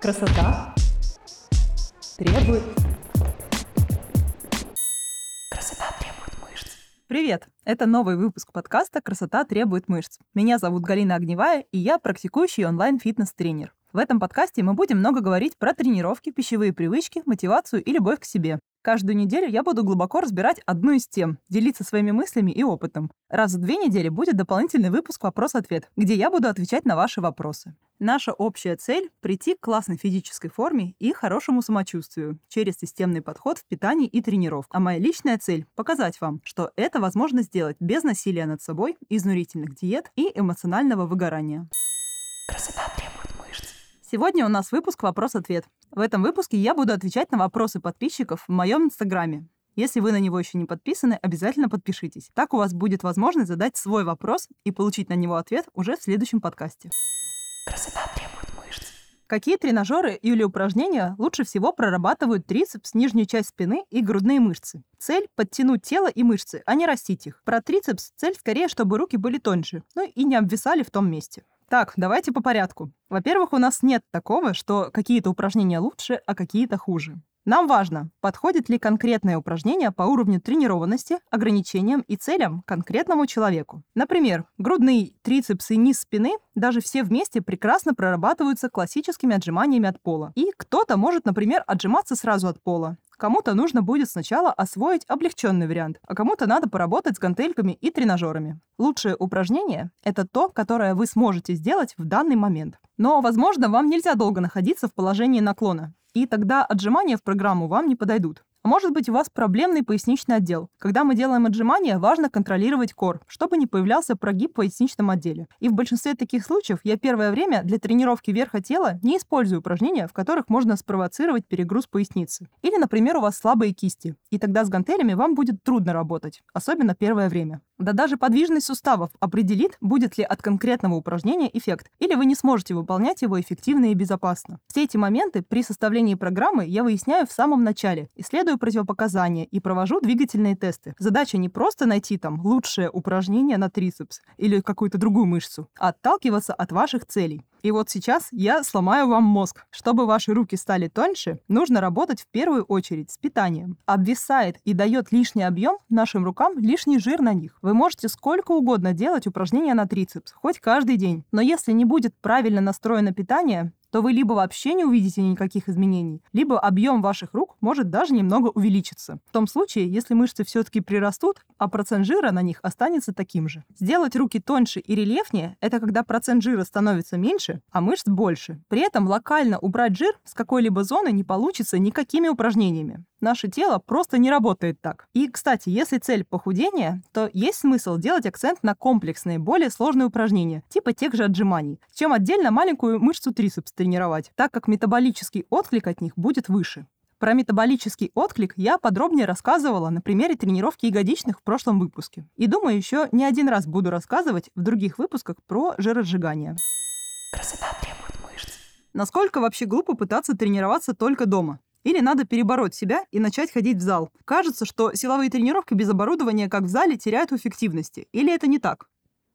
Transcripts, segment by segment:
Красота требует... Красота требует мышц. Привет! Это новый выпуск подкаста «Красота требует мышц». Меня зовут Галина Огневая, и я практикующий онлайн-фитнес-тренер. В этом подкасте мы будем много говорить про тренировки, пищевые привычки, мотивацию и любовь к себе. Каждую неделю я буду глубоко разбирать одну из тем, делиться своими мыслями и опытом. Раз в две недели будет дополнительный выпуск «Вопрос-ответ», где я буду отвечать на ваши вопросы. Наша общая цель – прийти к классной физической форме и хорошему самочувствию через системный подход в питании и тренировках. А моя личная цель – показать вам, что это возможно сделать без насилия над собой, изнурительных диет и эмоционального выгорания. Красота требует. Сегодня у нас выпуск «Вопрос-ответ». В этом выпуске я буду отвечать на вопросы подписчиков в моем инстаграме. Если вы на него еще не подписаны, обязательно подпишитесь. Так у вас будет возможность задать свой вопрос и получить на него ответ уже в следующем подкасте. Красота требует мышц. Какие тренажеры или упражнения лучше всего прорабатывают трицепс, нижнюю часть спины и грудные мышцы? Цель – подтянуть тело и мышцы, а не растить их. Про трицепс цель скорее, чтобы руки были тоньше, ну и не обвисали в том месте. Так, давайте по порядку. Во-первых, у нас нет такого, что какие-то упражнения лучше, а какие-то хуже. Нам важно, подходит ли конкретное упражнение по уровню тренированности, ограничениям и целям конкретному человеку. Например, грудные, трицепсы и низ спины даже все вместе прекрасно прорабатываются классическими отжиманиями от пола. И кто-то может, например, отжиматься сразу от пола. Кому-то нужно будет сначала освоить облегченный вариант, а кому-то надо поработать с гантельками и тренажерами. Лучшее упражнение — это то, которое вы сможете сделать в данный момент. Но, возможно, вам нельзя долго находиться в положении наклона, и тогда отжимания в программу вам не подойдут. А может быть, у вас проблемный поясничный отдел. Когда мы делаем отжимания, важно контролировать кор, чтобы не появлялся прогиб в поясничном отделе. И в большинстве таких случаев я первое время для тренировки верха тела не использую упражнения, в которых можно спровоцировать перегруз поясницы. Или, например, у вас слабые кисти. И тогда с гантелями вам будет трудно работать, особенно первое время. Да даже подвижность суставов определит, будет ли от конкретного упражнения эффект, или вы не сможете выполнять его эффективно и безопасно. Все эти моменты при составлении программы я выясняю в самом начале, исследую противопоказания и провожу двигательные тесты. Задача не просто найти там лучшее упражнение на трицепс или какую-то другую мышцу, а отталкиваться от ваших целей. И вот сейчас я сломаю вам мозг. Чтобы ваши руки стали тоньше, нужно работать в первую очередь с питанием. Обвисает и дает лишний объем нашим рукам лишний жир на них. Вы можете сколько угодно делать упражнения на трицепс, хоть каждый день. Но если не будет правильно настроено питание, то вы либо вообще не увидите никаких изменений, либо объем ваших рук может даже немного увеличиться. В том случае, если мышцы все-таки прирастут, а процент жира на них останется таким же. Сделать руки тоньше и рельефнее – это когда процент жира становится меньше, а мышц больше. При этом локально убрать жир с какой-либо зоны не получится никакими упражнениями наше тело просто не работает так. И, кстати, если цель похудения, то есть смысл делать акцент на комплексные, более сложные упражнения, типа тех же отжиманий, чем отдельно маленькую мышцу трицепс тренировать, так как метаболический отклик от них будет выше. Про метаболический отклик я подробнее рассказывала на примере тренировки ягодичных в прошлом выпуске. И думаю, еще не один раз буду рассказывать в других выпусках про жиросжигание. Красота требует мышц. Насколько вообще глупо пытаться тренироваться только дома? Или надо перебороть себя и начать ходить в зал? Кажется, что силовые тренировки без оборудования, как в зале, теряют в эффективности. Или это не так?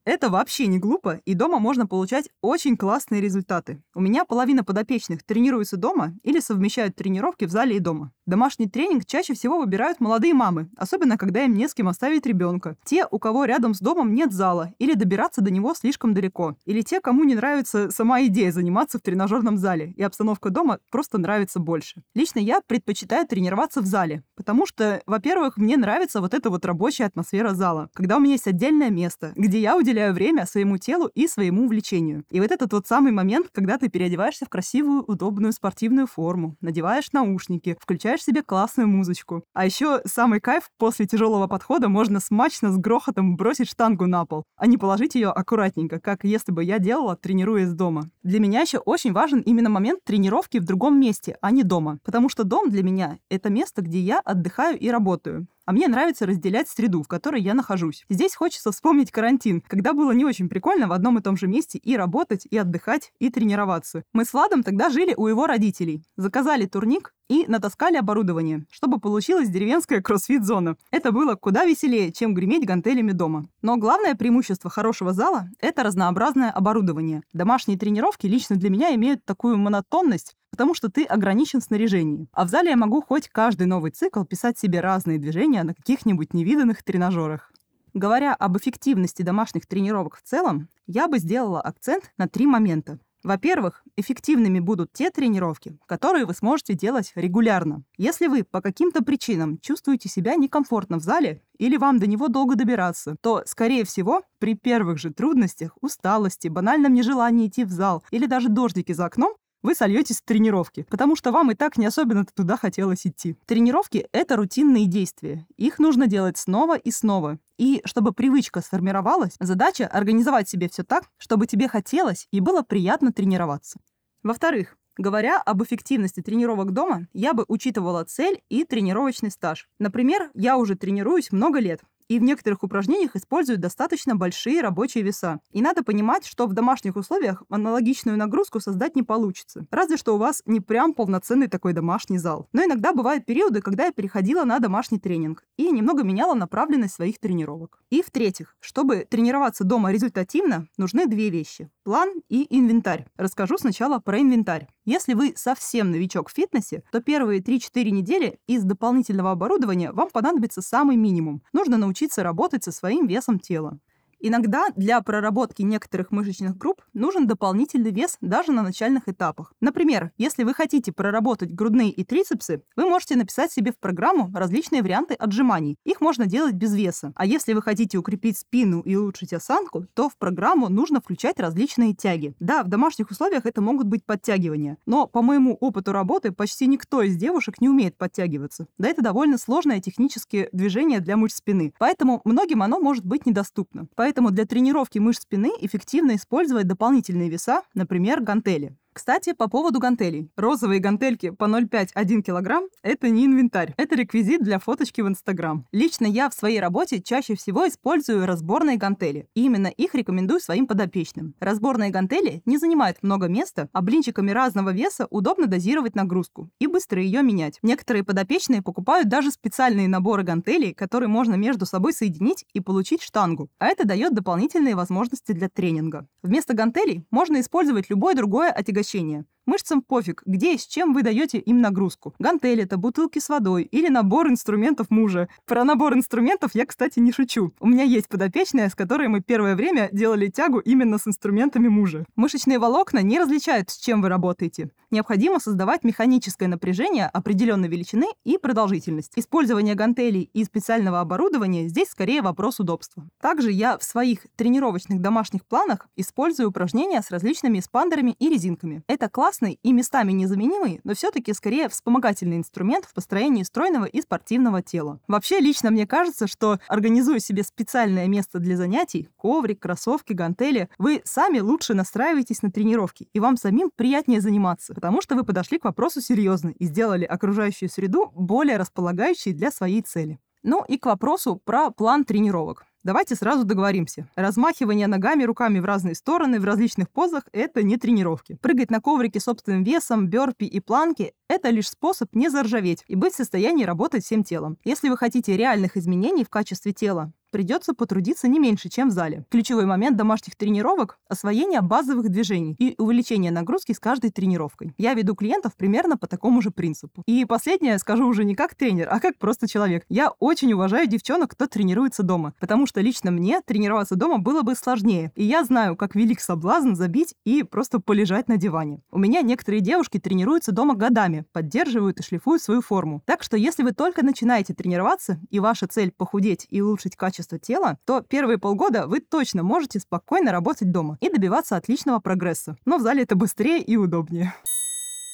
Это вообще не глупо, и дома можно получать очень классные результаты. У меня половина подопечных тренируются дома или совмещают тренировки в зале и дома. Домашний тренинг чаще всего выбирают молодые мамы, особенно когда им не с кем оставить ребенка. Те, у кого рядом с домом нет зала, или добираться до него слишком далеко. Или те, кому не нравится сама идея заниматься в тренажерном зале, и обстановка дома просто нравится больше. Лично я предпочитаю тренироваться в зале, потому что, во-первых, мне нравится вот эта вот рабочая атмосфера зала, когда у меня есть отдельное место, где я уделяю время своему телу и своему увлечению. И вот этот вот самый момент, когда ты переодеваешься в красивую, удобную спортивную форму, надеваешь наушники, включаешь себе классную музычку. А еще самый кайф после тяжелого подхода можно смачно с грохотом бросить штангу на пол, а не положить ее аккуратненько, как если бы я делала, тренируясь дома. Для меня еще очень важен именно момент тренировки в другом месте, а не дома. Потому что дом для меня — это место, где я отдыхаю и работаю. А мне нравится разделять среду, в которой я нахожусь. Здесь хочется вспомнить карантин, когда было не очень прикольно в одном и том же месте и работать, и отдыхать, и тренироваться. Мы с Владом тогда жили у его родителей. Заказали турник и натаскали оборудование, чтобы получилась деревенская кроссфит-зона. Это было куда веселее, чем греметь гантелями дома. Но главное преимущество хорошего зала – это разнообразное оборудование. Домашние тренировки лично для меня имеют такую монотонность, потому что ты ограничен в снаряжении. А в зале я могу хоть каждый новый цикл писать себе разные движения на каких-нибудь невиданных тренажерах. Говоря об эффективности домашних тренировок в целом, я бы сделала акцент на три момента. Во-первых, эффективными будут те тренировки, которые вы сможете делать регулярно. Если вы по каким-то причинам чувствуете себя некомфортно в зале или вам до него долго добираться, то, скорее всего, при первых же трудностях, усталости, банальном нежелании идти в зал или даже дождике за окном, вы сольетесь в тренировки, потому что вам и так не особенно туда хотелось идти. Тренировки — это рутинные действия. Их нужно делать снова и снова. И чтобы привычка сформировалась, задача — организовать себе все так, чтобы тебе хотелось и было приятно тренироваться. Во-вторых, Говоря об эффективности тренировок дома, я бы учитывала цель и тренировочный стаж. Например, я уже тренируюсь много лет, и в некоторых упражнениях используют достаточно большие рабочие веса. И надо понимать, что в домашних условиях аналогичную нагрузку создать не получится. Разве что у вас не прям полноценный такой домашний зал. Но иногда бывают периоды, когда я переходила на домашний тренинг и немного меняла направленность своих тренировок. И в-третьих, чтобы тренироваться дома результативно, нужны две вещи – план и инвентарь. Расскажу сначала про инвентарь. Если вы совсем новичок в фитнесе, то первые 3-4 недели из дополнительного оборудования вам понадобится самый минимум. Нужно научиться работать со своим весом тела. Иногда для проработки некоторых мышечных групп нужен дополнительный вес даже на начальных этапах. Например, если вы хотите проработать грудные и трицепсы, вы можете написать себе в программу различные варианты отжиманий. Их можно делать без веса. А если вы хотите укрепить спину и улучшить осанку, то в программу нужно включать различные тяги. Да, в домашних условиях это могут быть подтягивания, но по моему опыту работы почти никто из девушек не умеет подтягиваться. Да это довольно сложное техническое движение для мышц спины, поэтому многим оно может быть недоступно. Для тренировки мышц спины эффективно использовать дополнительные веса, например, гантели. Кстати, по поводу гантелей. Розовые гантельки по 0,5-1 кг – это не инвентарь, это реквизит для фоточки в Инстаграм. Лично я в своей работе чаще всего использую разборные гантели, и именно их рекомендую своим подопечным. Разборные гантели не занимают много места, а блинчиками разного веса удобно дозировать нагрузку и быстро ее менять. Некоторые подопечные покупают даже специальные наборы гантелей, которые можно между собой соединить и получить штангу, а это дает дополнительные возможности для тренинга. Вместо гантелей можно использовать любое другое отягощение обращения. Мышцам пофиг, где и с чем вы даете им нагрузку. Гантели это, бутылки с водой или набор инструментов мужа. Про набор инструментов я, кстати, не шучу. У меня есть подопечная, с которой мы первое время делали тягу именно с инструментами мужа. Мышечные волокна не различают, с чем вы работаете. Необходимо создавать механическое напряжение определенной величины и продолжительности. Использование гантелей и специального оборудования здесь скорее вопрос удобства. Также я в своих тренировочных домашних планах использую упражнения с различными эспандерами и резинками. Это класс классный и местами незаменимый, но все-таки скорее вспомогательный инструмент в построении стройного и спортивного тела. Вообще, лично мне кажется, что организуя себе специальное место для занятий, коврик, кроссовки, гантели, вы сами лучше настраиваетесь на тренировки, и вам самим приятнее заниматься, потому что вы подошли к вопросу серьезно и сделали окружающую среду более располагающей для своей цели. Ну и к вопросу про план тренировок. Давайте сразу договоримся. Размахивание ногами, руками в разные стороны, в различных позах – это не тренировки. Прыгать на коврике собственным весом, бёрпи и планки – это лишь способ не заржаветь и быть в состоянии работать всем телом. Если вы хотите реальных изменений в качестве тела, придется потрудиться не меньше, чем в зале. Ключевой момент домашних тренировок – освоение базовых движений и увеличение нагрузки с каждой тренировкой. Я веду клиентов примерно по такому же принципу. И последнее скажу уже не как тренер, а как просто человек. Я очень уважаю девчонок, кто тренируется дома, потому что лично мне тренироваться дома было бы сложнее. И я знаю, как велик соблазн забить и просто полежать на диване. У меня некоторые девушки тренируются дома годами, поддерживают и шлифуют свою форму. Так что если вы только начинаете тренироваться, и ваша цель похудеть и улучшить качество качество тела, то первые полгода вы точно можете спокойно работать дома и добиваться отличного прогресса. Но в зале это быстрее и удобнее.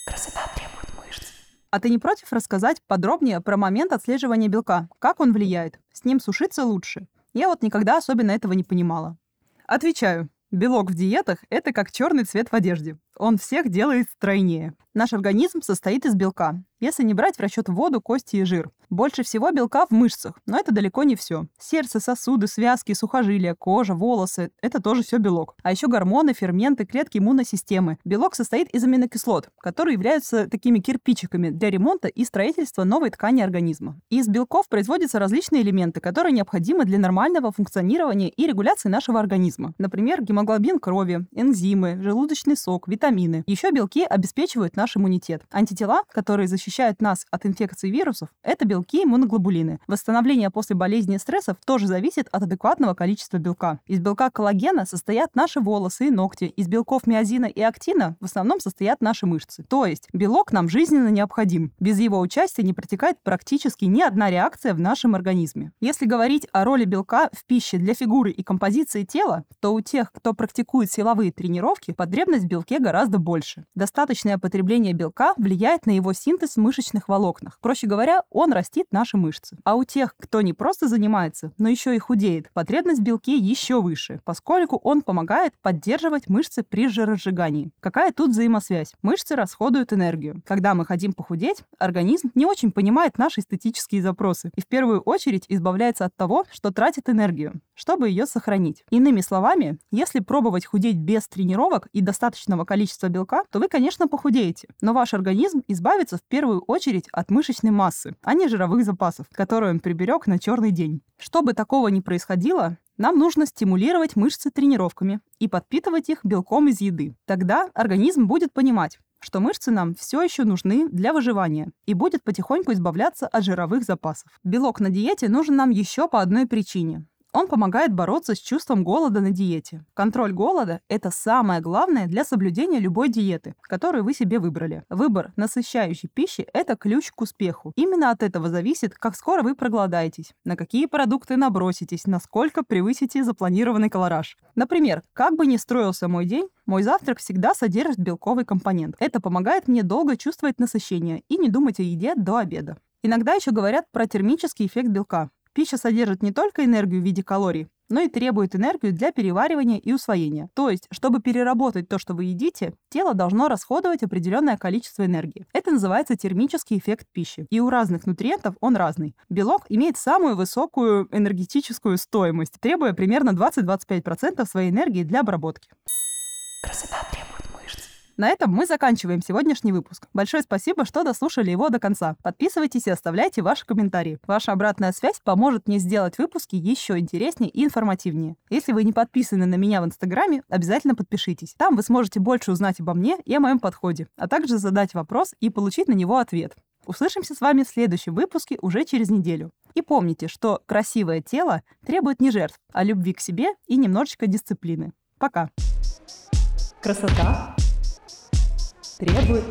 Красота требует мышц. А ты не против рассказать подробнее про момент отслеживания белка? Как он влияет? С ним сушиться лучше? Я вот никогда особенно этого не понимала. Отвечаю. Белок в диетах – это как черный цвет в одежде. Он всех делает стройнее. Наш организм состоит из белка, если не брать в расчет воду, кости и жир. Больше всего белка в мышцах, но это далеко не все. Сердце, сосуды, связки, сухожилия, кожа, волосы – это тоже все белок. А еще гормоны, ферменты, клетки иммунной системы. Белок состоит из аминокислот, которые являются такими кирпичиками для ремонта и строительства новой ткани организма. Из белков производятся различные элементы, которые необходимы для нормального функционирования и регуляции нашего организма. Например, гемоглобин крови, энзимы, желудочный сок, витамины витамины. Еще белки обеспечивают наш иммунитет. Антитела, которые защищают нас от инфекций вирусов, это белки иммуноглобулины. Восстановление после болезни и стрессов тоже зависит от адекватного количества белка. Из белка коллагена состоят наши волосы и ногти. Из белков миозина и актина в основном состоят наши мышцы. То есть белок нам жизненно необходим. Без его участия не протекает практически ни одна реакция в нашем организме. Если говорить о роли белка в пище для фигуры и композиции тела, то у тех, кто практикует силовые тренировки, потребность в белке гораздо больше. Достаточное потребление белка влияет на его синтез в мышечных волокнах. Проще говоря, он растит наши мышцы. А у тех, кто не просто занимается, но еще и худеет, потребность в белке еще выше, поскольку он помогает поддерживать мышцы при жиросжигании. Какая тут взаимосвязь? Мышцы расходуют энергию. Когда мы хотим похудеть, организм не очень понимает наши эстетические запросы и в первую очередь избавляется от того, что тратит энергию, чтобы ее сохранить. Иными словами, если пробовать худеть без тренировок и достаточного количества белка, то вы, конечно, похудеете, но ваш организм избавится в первую очередь от мышечной массы, а не жировых запасов, которые он приберег на черный день. Чтобы такого не происходило, нам нужно стимулировать мышцы тренировками и подпитывать их белком из еды. Тогда организм будет понимать, что мышцы нам все еще нужны для выживания и будет потихоньку избавляться от жировых запасов. Белок на диете нужен нам еще по одной причине. Он помогает бороться с чувством голода на диете. Контроль голода – это самое главное для соблюдения любой диеты, которую вы себе выбрали. Выбор насыщающей пищи – это ключ к успеху. Именно от этого зависит, как скоро вы проголодаетесь, на какие продукты наброситесь, насколько превысите запланированный колораж. Например, как бы ни строился мой день, мой завтрак всегда содержит белковый компонент. Это помогает мне долго чувствовать насыщение и не думать о еде до обеда. Иногда еще говорят про термический эффект белка. Пища содержит не только энергию в виде калорий, но и требует энергию для переваривания и усвоения. То есть, чтобы переработать то, что вы едите, тело должно расходовать определенное количество энергии. Это называется термический эффект пищи. И у разных нутриентов он разный. Белок имеет самую высокую энергетическую стоимость, требуя примерно 20-25% своей энергии для обработки. Красота на этом мы заканчиваем сегодняшний выпуск. Большое спасибо, что дослушали его до конца. Подписывайтесь и оставляйте ваши комментарии. Ваша обратная связь поможет мне сделать выпуски еще интереснее и информативнее. Если вы не подписаны на меня в Инстаграме, обязательно подпишитесь. Там вы сможете больше узнать обо мне и о моем подходе, а также задать вопрос и получить на него ответ. Услышимся с вами в следующем выпуске уже через неделю. И помните, что красивое тело требует не жертв, а любви к себе и немножечко дисциплины. Пока. Красота требует